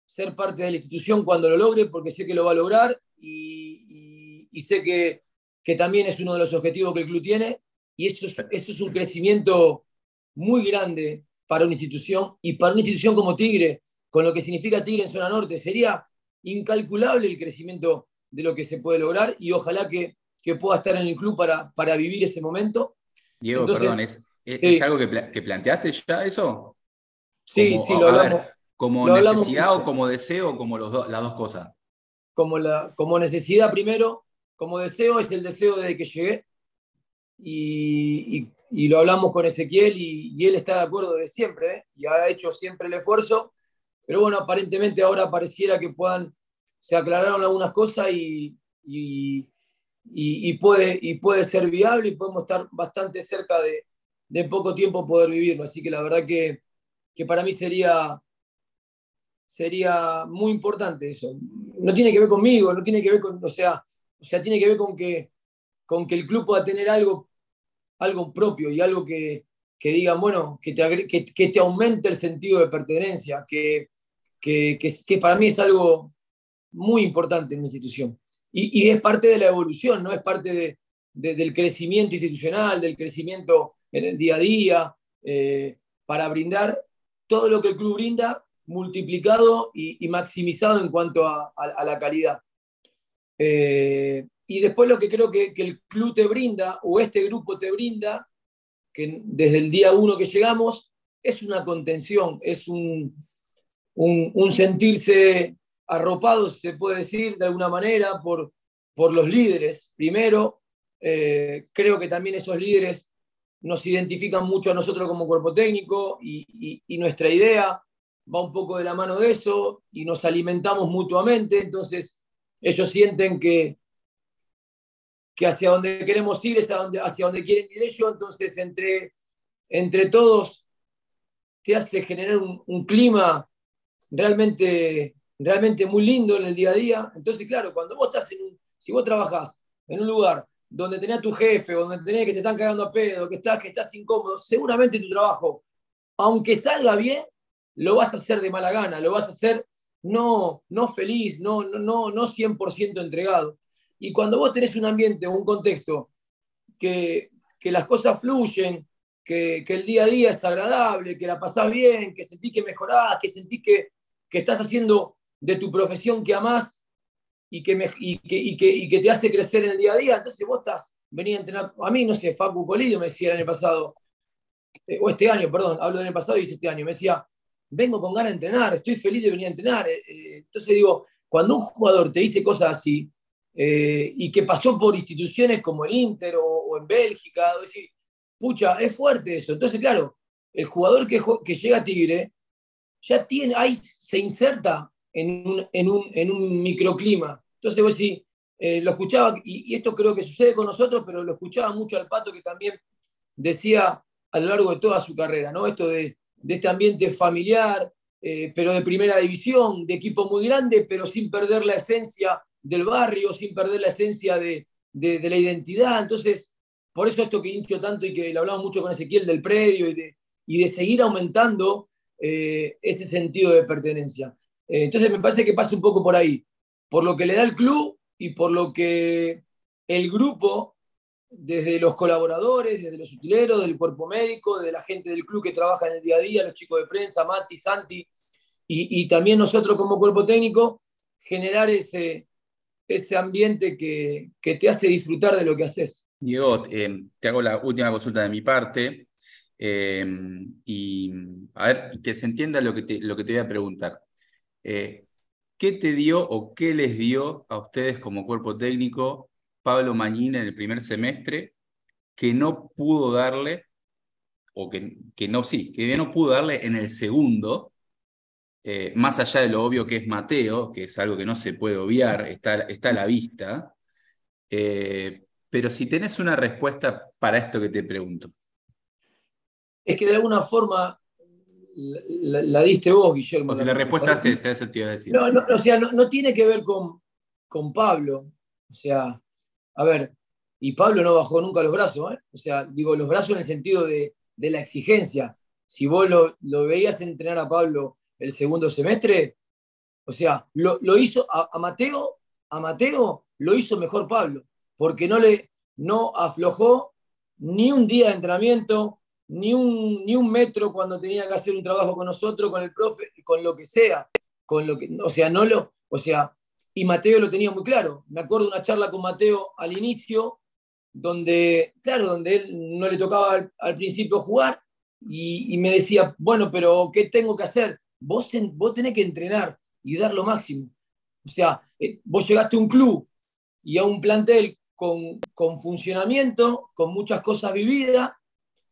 ser parte de la institución cuando lo logre, porque sé que lo va a lograr y, y, y sé que, que, también es uno de los objetivos que el club tiene. Y eso es, eso es un crecimiento muy grande para una institución y para una institución como Tigre, con lo que significa Tigre en zona norte, sería incalculable el crecimiento de lo que se puede lograr y ojalá que, que pueda estar en el club para, para vivir ese momento. Diego, Entonces, perdón, ¿es, es, eh, algo que, que, planteaste ya eso? Sí, sí, lo hablamos. ¿Como necesidad o como deseo o como los las dos cosas? Como, la, como necesidad primero, como deseo es el deseo de que llegué. Y, lo hablamos con Ezequiel y, él está de acuerdo de siempre ¿eh? y ha hecho siempre el esfuerzo. Pero bueno, aparentemente ahora pareciera que puedan, se aclararon algunas cosas y, y, puede, y puede ser viable y podemos estar bastante cerca de, de poco tiempo poder vivirlo. Así que la verdad que, que para mí sería sería muy importante eso. No tiene que ver conmigo, no tiene que ver con, o sea, o sea, tiene que ver con que, con que el club pueda tener algo, algo propio y algo que, que digan, bueno, que te, que, que, te aumente el sentido de pertenencia, que, que, que, para mí es algo muy importante en una institución. Y, es parte de la evolución, ¿no? Es parte de, del crecimiento institucional, del crecimiento en el día a día, eh, para brindar todo lo que el club brinda multiplicado y, maximizado en cuanto a, la calidad. Eh, y después lo que creo que, el club te brinda, o este grupo te brinda, que desde el día uno que llegamos, es una contención, es un, un, sentirse arropado, se puede decir de alguna manera, por, por los líderes. Primero, eh, creo que también esos líderes nos identifican mucho a nosotros como cuerpo técnico y, nuestra idea va un poco de la mano de eso y nos alimentamos mutuamente, entonces ellos sienten que, que hacia donde queremos ir es hacia donde, quieren ir ellos, entonces entre, entre todos te hace generar un, clima realmente, realmente muy lindo en el día a día. Entonces, claro, cuando vos estás en un, si vos trabajás en un lugar donde tenés a tu jefe, o donde tenés que te están cagando a pedo, que estás, que estás incómodo, seguramente tu trabajo, aunque salga bien, lo vas a hacer de mala gana, lo vas a hacer no, no feliz, no, no, no, no 100% entregado. Y cuando vos tenés un ambiente, un contexto que, que las cosas fluyen, que, que, el día a día es agradable, que la pasás bien, que sentís que mejorás, que sentís que, que estás haciendo de tu profesión que amás y que, y, que, y, que, te hace crecer en el día a día, entonces vos estás, venía a entrenar, a mí, no sé, Facu Colidio me decía el año pasado, eh, o este año, perdón, hablo del año pasado y este año, me decía, vengo con ganas de entrenar, estoy feliz de venir a entrenar. Eh, eh, entonces digo, cuando un jugador te dice cosas así eh, y que pasó por instituciones como el Inter o, en Bélgica, decir, pucha, es fuerte eso. Entonces, claro, el jugador que, que llega a Tigre ya tiene, ahí se inserta en un, en un, microclima. Entonces, vos sí, lo escuchaba, y, esto creo que sucede con nosotros, pero lo escuchaba mucho al Pato que también decía a lo largo de toda su carrera, ¿no? Esto de de este ambiente familiar, eh, pero de primera división, de equipo muy grande, pero sin perder la esencia del barrio, sin perder la esencia de, la identidad. Entonces, por eso esto que hincho tanto y que lo hablamos mucho con Ezequiel del predio y de, y de seguir aumentando eh, ese sentido de pertenencia. Eh, entonces, me parece que pasa un poco por ahí, por lo que le da el club y por lo que el grupo desde los colaboradores, desde los utileros, del cuerpo médico, de la gente del club que trabaja en el día a día, los chicos de prensa, Mati, Santi, y, también nosotros como cuerpo técnico, generar ese, ese ambiente que, te hace disfrutar de lo que haces. Diego, eh, te hago la última consulta de mi parte. Eh, y a ver, que se entienda lo que te, lo que te voy a preguntar. Eh, ¿Qué te dio o qué les dio a ustedes como cuerpo técnico Pablo Mañina en el primer semestre que no pudo darle, o que, que no, sí, que no pudo darle en el segundo, eh, más allá de lo obvio que es Mateo, que es algo que no se puede obviar, está, está a la vista. Eh, pero si tenés una respuesta para esto que te pregunto. Es que de alguna forma la, diste vos, Guillermo. O si la, respuesta es esa, eso te iba a decir. No, no, o sea, no, no, tiene que ver con, con Pablo. O sea, a ver, y Pablo no bajó nunca los brazos, ¿eh? o sea, digo, los brazos en el sentido de, la exigencia. Si vos lo, veías entrenar a Pablo el segundo semestre, o sea, lo, hizo a, Mateo, a Mateo lo hizo mejor Pablo, porque no le no aflojó ni un día de entrenamiento, ni un, ni un metro cuando tenía que hacer un trabajo con nosotros, con el profe, con lo que sea, con lo que, o sea, no lo, o sea, y Mateo lo tenía muy claro. Me acuerdo una charla con Mateo al inicio, donde, claro, donde él no le tocaba al, principio jugar, y, me decía, bueno, pero ¿qué tengo que hacer? Vos, vos tenés que entrenar y dar lo máximo. O sea, eh, vos llegaste a un club y a un plantel con, con funcionamiento, con muchas cosas vividas,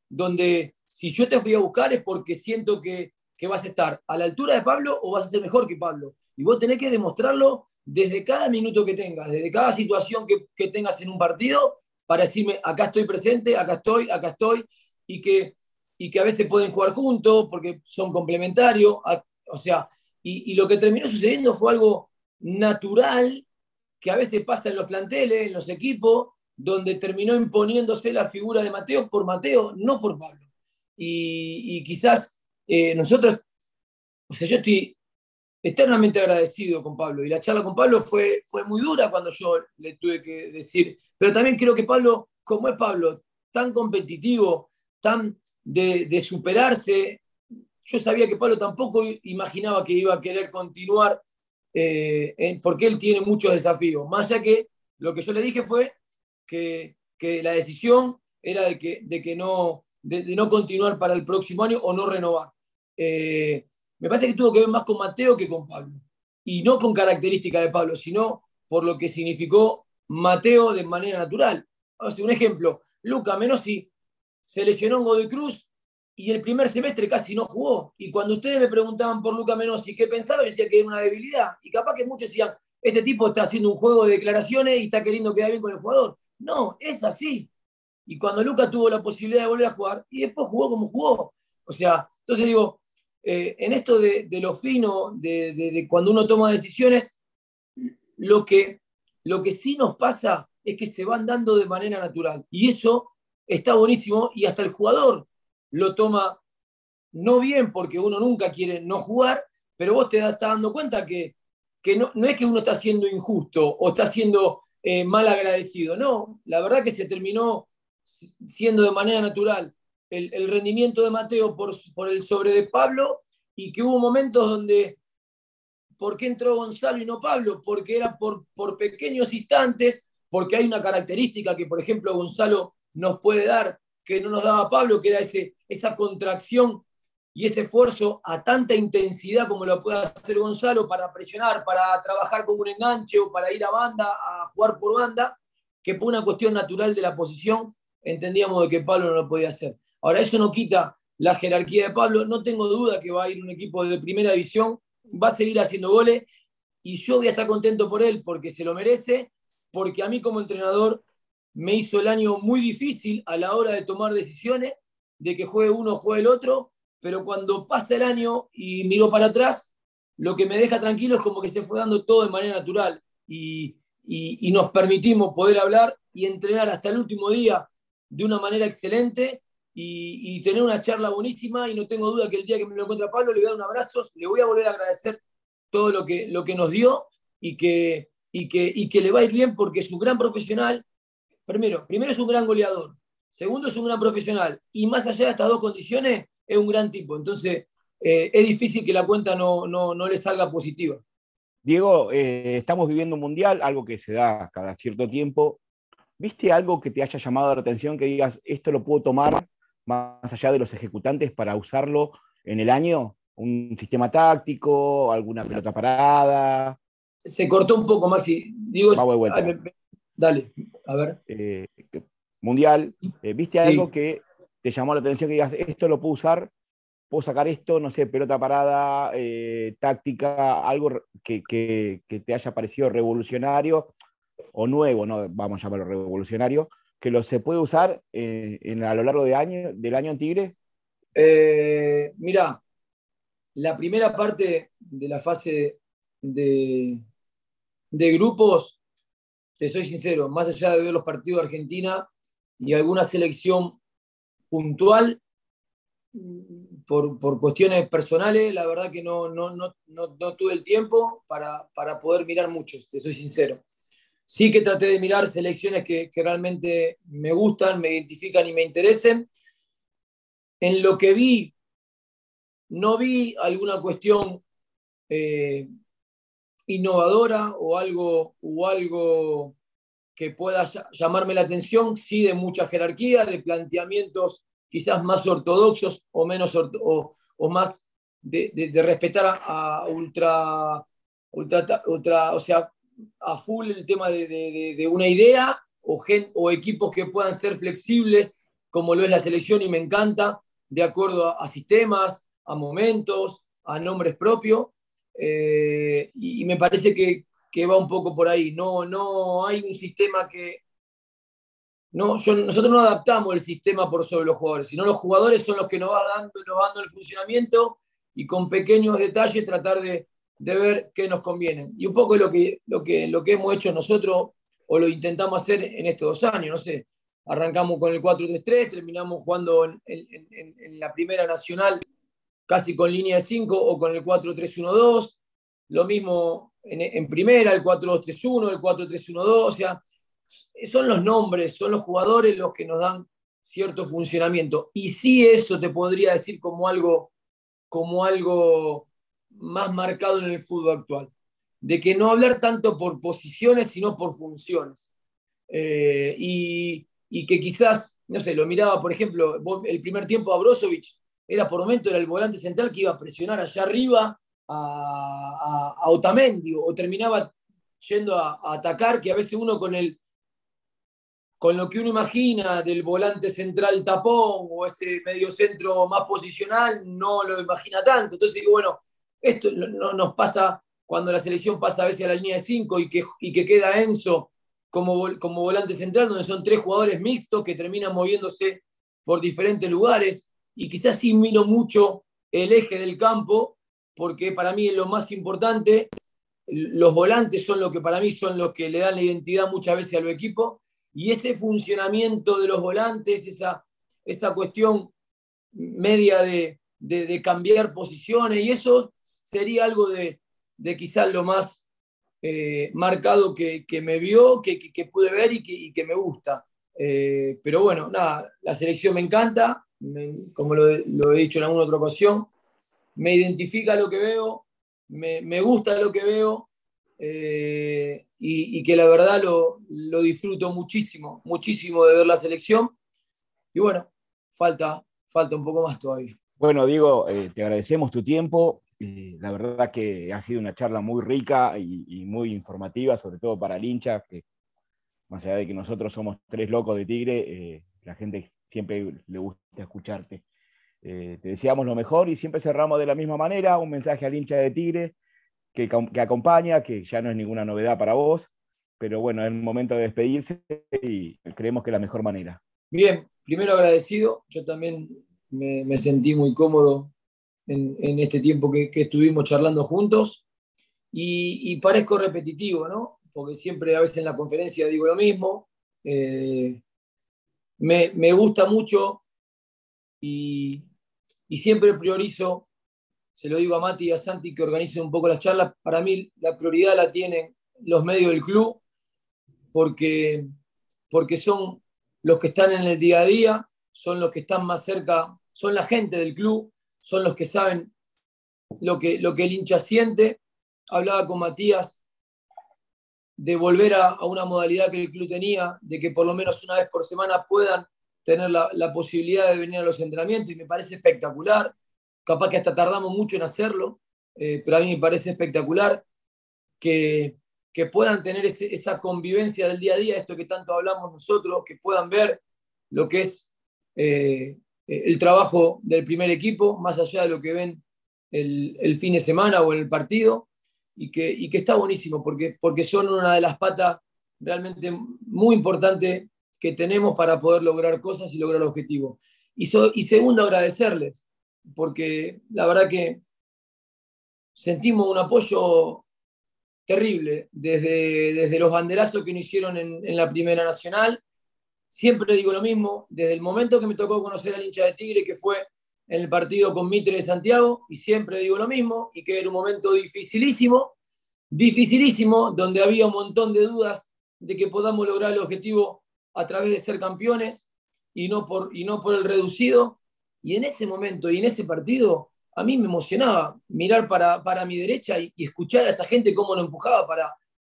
donde si yo te fui a buscar es porque siento que, que vas a estar a la altura de Pablo o vas a ser mejor que Pablo. Y vos tenés que demostrarlo desde cada minuto que tengas, desde cada situación que, que tengas en un partido, para decirme, acá estoy presente, acá estoy, acá estoy, y que, y que a veces pueden jugar juntos porque son complementarios. o sea, y, y, lo que terminó sucediendo fue algo natural que a veces pasa en los planteles, en los equipos, donde terminó imponiéndose la figura de Mateo por Mateo, no por Pablo. Y, quizás eh, nosotros, o sea, yo estoy eternamente agradecido con Pablo. Y la charla con Pablo fue, fue muy dura cuando yo le tuve que decir, pero también creo que Pablo, como es Pablo, tan competitivo, tan de, superarse, yo sabía que Pablo tampoco imaginaba que iba a querer continuar eh, porque él tiene muchos desafíos. Más allá que lo que yo le dije fue que, la decisión era de que, de que no, de, no continuar para el próximo año o no renovar. Eh, me parece que tuvo que ver más con Mateo que con Pablo. Y no con características de Pablo, sino por lo que significó Mateo de manera natural. un ejemplo, Luca Menossi se lesionó en Godoy Cruz y el primer semestre casi no jugó. Y cuando ustedes me preguntaban por Luca Menossi qué pensaba, yo decía que era una debilidad. Y capaz que muchos decían, este tipo está haciendo un juego de declaraciones y está queriendo quedar bien con el jugador. No, es así. Y cuando Luca tuvo la posibilidad de volver a jugar, y después jugó como jugó. O sea, entonces digo, eh, en esto de, lo fino, de, cuando uno toma decisiones, lo que, lo que sí nos pasa es que se van dando de manera natural. Y eso está buenísimo y hasta el jugador lo toma no bien porque uno nunca quiere no jugar, pero vos te estás dando cuenta que, no, no, es que uno está siendo injusto o está siendo eh, mal agradecido. No, la verdad que se terminó siendo de manera natural el, rendimiento de Mateo por, por, el sobre de Pablo y que hubo momentos donde, ¿por qué entró Gonzalo y no Pablo? Porque era por, por pequeños instantes, porque hay una característica que, por ejemplo, Gonzalo nos puede dar que no nos daba Pablo, que era ese, esa contracción y ese esfuerzo a tanta intensidad como lo puede hacer Gonzalo para presionar, para trabajar como un enganche o para ir a banda, a jugar por banda, que por una cuestión natural de la posición entendíamos de que Pablo no lo podía hacer. Ahora, eso no quita la jerarquía de Pablo, no tengo duda que va a ir un equipo de primera división, va a seguir haciendo goles y yo voy a estar contento por él porque se lo merece, porque a mí como entrenador me hizo el año muy difícil a la hora de tomar decisiones, de que juegue uno o juegue el otro, pero cuando pasa el año y miro para atrás, lo que me deja tranquilo es como que se fue dando todo de manera natural y, y nos permitimos poder hablar y entrenar hasta el último día de una manera excelente y, tener una charla buenísima. Y no tengo duda que el día que me lo encuentre a Pablo le voy a dar un abrazo, le voy a volver a agradecer todo lo que, lo que nos dio y que, y, que, y que le va a ir bien porque es un gran profesional. Primero, primero es un gran goleador, segundo es un gran profesional. Y más allá de estas dos condiciones es un gran tipo. Entonces eh, es difícil que la cuenta no, no, no le salga positiva. Diego, eh, estamos viviendo un mundial, algo que se da cada cierto tiempo. ¿Viste algo que te haya llamado la atención, que digas, esto lo puedo tomar más allá de los ejecutantes para usarlo en el año? ¿Un sistema táctico? ¿Alguna pelota parada? Se cortó un poco, Maxi. Digo, dale, a ver. Eh, mundial, ¿viste algo que te llamó la atención que digas, esto lo puedo usar, puedo sacar esto, no sé, pelota parada, eh, táctica, algo que, te haya parecido revolucionario o nuevo, no vamos a llamarlo revolucionario, que lo se puede usar eh, a lo largo de año, del año en Tigre? Eh, mira, la primera parte de la fase de, de, grupos, te soy sincero, más allá de ver los partidos de Argentina y alguna selección puntual, por, por, cuestiones personales, la verdad que no, no, no, no tuve el tiempo para, para, poder mirar muchos, te soy sincero. Sí que traté de mirar selecciones que, realmente me gustan, me identifican y me interesen. En lo que vi, no vi alguna cuestión eh, innovadora o algo, o algo que pueda llamarme la atención, sí de mucha jerarquía, de planteamientos quizás más ortodoxos o menos o, más de, respetar a, ultra, ultra, o sea, a full el tema de, una idea o, o equipos que puedan ser flexibles, como lo es la selección y me encanta, de acuerdo a, sistemas, a momentos, a nombres propios. Eh, y, me parece que, que, va un poco por ahí. No, no hay un sistema que, no, nosotros no adaptamos el sistema por sobre los jugadores, sino los jugadores son los que nos van dando, nos dando el funcionamiento y con pequeños detalles tratar de, ver qué nos conviene. Y un poco lo que, lo, que, lo que hemos hecho nosotros o lo intentamos hacer en estos dos años, no sé, arrancamos con el 4-3-3, terminamos jugando en, la primera nacional casi con línea de 5 o con el 4-3-1-2, lo mismo en, primera, el 4-2-3-1, el 4-3-1-2, o sea, son los nombres, son los jugadores los que nos dan cierto funcionamiento. Y sí eso te podría decir como algo, como algo más marcado en el fútbol actual, de que no hablar tanto por posiciones, sino por funciones. Eh, y, que quizás, no sé, lo miraba, por ejemplo, el primer tiempo a Brozovic, era por momento era el volante central que iba a presionar allá arriba a, Otamendi, o terminaba yendo a, atacar, que a veces uno con el, con lo que uno imagina del volante central tapón o ese medio centro más posicional, no lo imagina tanto. Entonces digo, bueno, esto no, nos pasa cuando la selección pasa a veces a la línea de 5 y que, y que queda Enzo como, como volante central, donde son tres jugadores mixtos que terminan moviéndose por diferentes lugares. Y quizás sí miro mucho el eje del campo, porque para mí es lo más importante. Los volantes son lo que para mí son los que le dan la identidad muchas veces a los equipos y ese funcionamiento de los volantes, esa, esa cuestión media de, cambiar posiciones, y eso sería algo de, quizás lo más eh, marcado que, me vio, que, pude ver y que, me gusta. Eh, pero bueno, nada, la selección me encanta, como lo, he dicho en alguna otra ocasión, me identifica lo que veo, me, me gusta lo que veo, eh, y, que la verdad lo, disfruto muchísimo, muchísimo de ver la selección. Y bueno, falta, falta un poco más todavía. Bueno, Diego, eh, te agradecemos tu tiempo. la verdad que ha sido una charla muy rica y, muy informativa, sobre todo para el hincha, que más allá de que nosotros somos tres locos de Tigre, eh, la gente siempre le gusta escucharte. Te deseamos lo mejor y siempre cerramos de la misma manera, un mensaje al hincha de Tigre que, acompaña, que ya no es ninguna novedad para vos, pero bueno, es el momento de despedirse y creemos que es la mejor manera. Bien, primero agradecido, yo también me, sentí muy cómodo en, este tiempo que, estuvimos charlando juntos y, parezco repetitivo, ¿no? Porque siempre a veces en la conferencia digo lo mismo. Eh, me, gusta mucho y, y siempre priorizo se lo digo a Mati y a Santi que organicen un poco las charlas, para mí la prioridad la tienen los medios del club, porque, porque son los que están en el día a día, son los que están más cerca, son la gente del club, son los que saben lo que, lo que el hincha siente. Hablaba con Matías de volver a, una modalidad que el club tenía, de que por lo menos una vez por semana puedan tener la, posibilidad de venir a los entrenamientos y me parece espectacular. Capaz que hasta tardamos mucho en hacerlo, eh, pero a mí me parece espectacular que, puedan tener esa convivencia del día a día, esto que tanto hablamos nosotros, que puedan ver lo que es eh, el trabajo del primer equipo, más allá de lo que ven el, fin de semana o en el partido, y que, que está buenísimo, porque, porque son una de las patas realmente muy importantes que tenemos para poder lograr cosas y lograr objetivos. Y, y segundo, agradecerles porque la verdad que sentimos un apoyo terrible desde, desde los banderazos que nos hicieron en, la Primera Nacional. Siempre digo lo mismo, desde el momento que me tocó conocer al hincha de Tigre, que fue en el partido con Mitre de Santiago, y siempre digo lo mismo, y que era un momento dificilísimo, dificilísimo, donde había un montón de dudas de que podamos lograr el objetivo a través de ser campeones y no por, y no por el reducido. Y en ese momento y en ese partido, a mí me emocionaba mirar para, para mi derecha y, escuchar a esa gente cómo lo empujaba para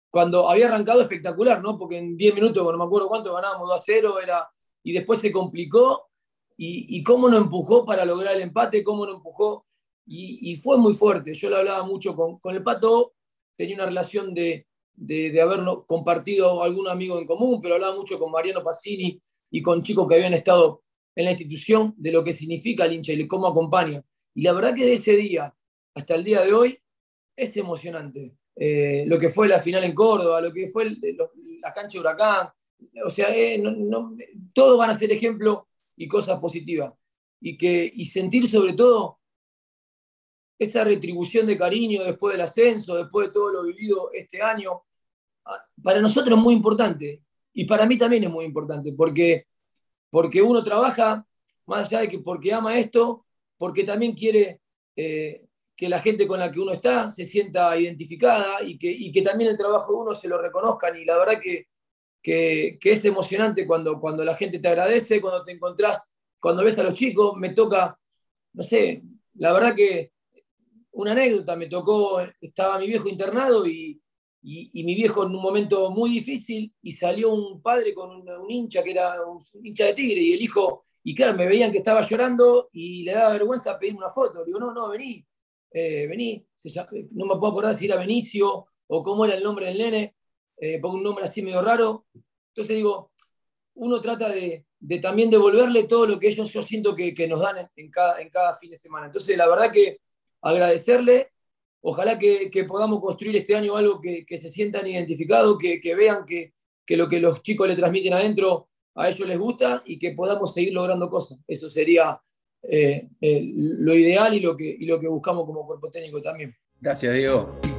cuando había arrancado espectacular, ¿no? Porque en 10 minutos, no me acuerdo cuánto, ganábamos 2 a 0, era, y después se complicó. y, cómo nos empujó para lograr el empate, cómo nos empujó. Y, fue muy fuerte. Yo lo hablaba mucho con, con el Pato, tenía una relación de, de, de haber compartido algún amigo en común, pero hablaba mucho con Mariano Passini y con chicos que habían estado en la institución de lo que significa el hincha y cómo acompaña. Y la verdad que de ese día hasta el día de hoy es emocionante. Eh, lo que fue la final en Córdoba, lo que fue la cancha de Huracán, o sea, eh, todos van a ser ejemplo y cosas positivas. Y, que, y sentir sobre todo esa retribución de cariño después del ascenso, después de todo lo vivido este año, ah, para nosotros es muy importante. Y para mí también es muy importante, porque, porque uno trabaja, más allá de que porque ama esto, porque también quiere eh, que la gente con la que uno está se sienta identificada y que, y que también el trabajo de uno se lo reconozcan. Y la verdad que, que, es emocionante cuando, cuando la gente te agradece, cuando te encontrás, cuando ves a los chicos, me toca, no sé, la verdad que una anécdota, me tocó, estaba mi viejo internado y, y, mi viejo en un momento muy difícil y salió un padre con un, hincha que era un, hincha de tigre y el hijo, y claro, me veían que estaba llorando y le daba vergüenza pedirme una foto. digo, no, no, vení, eh, vení, no me puedo acordar si era Benicio o cómo era el nombre del nene, eh, pongo un nombre así medio raro. Entonces digo, uno trata de, también devolverle todo lo que ellos yo siento que, nos dan en, cada, en cada fin de semana. Entonces, la verdad que agradecerle, ojalá que, podamos construir este año algo que, se sientan identificados, que, vean que, lo que los chicos le transmiten adentro a ellos les gusta y que podamos seguir logrando cosas. Eso sería eh, lo ideal y lo, que, y lo que buscamos como cuerpo técnico también. Gracias, Diego.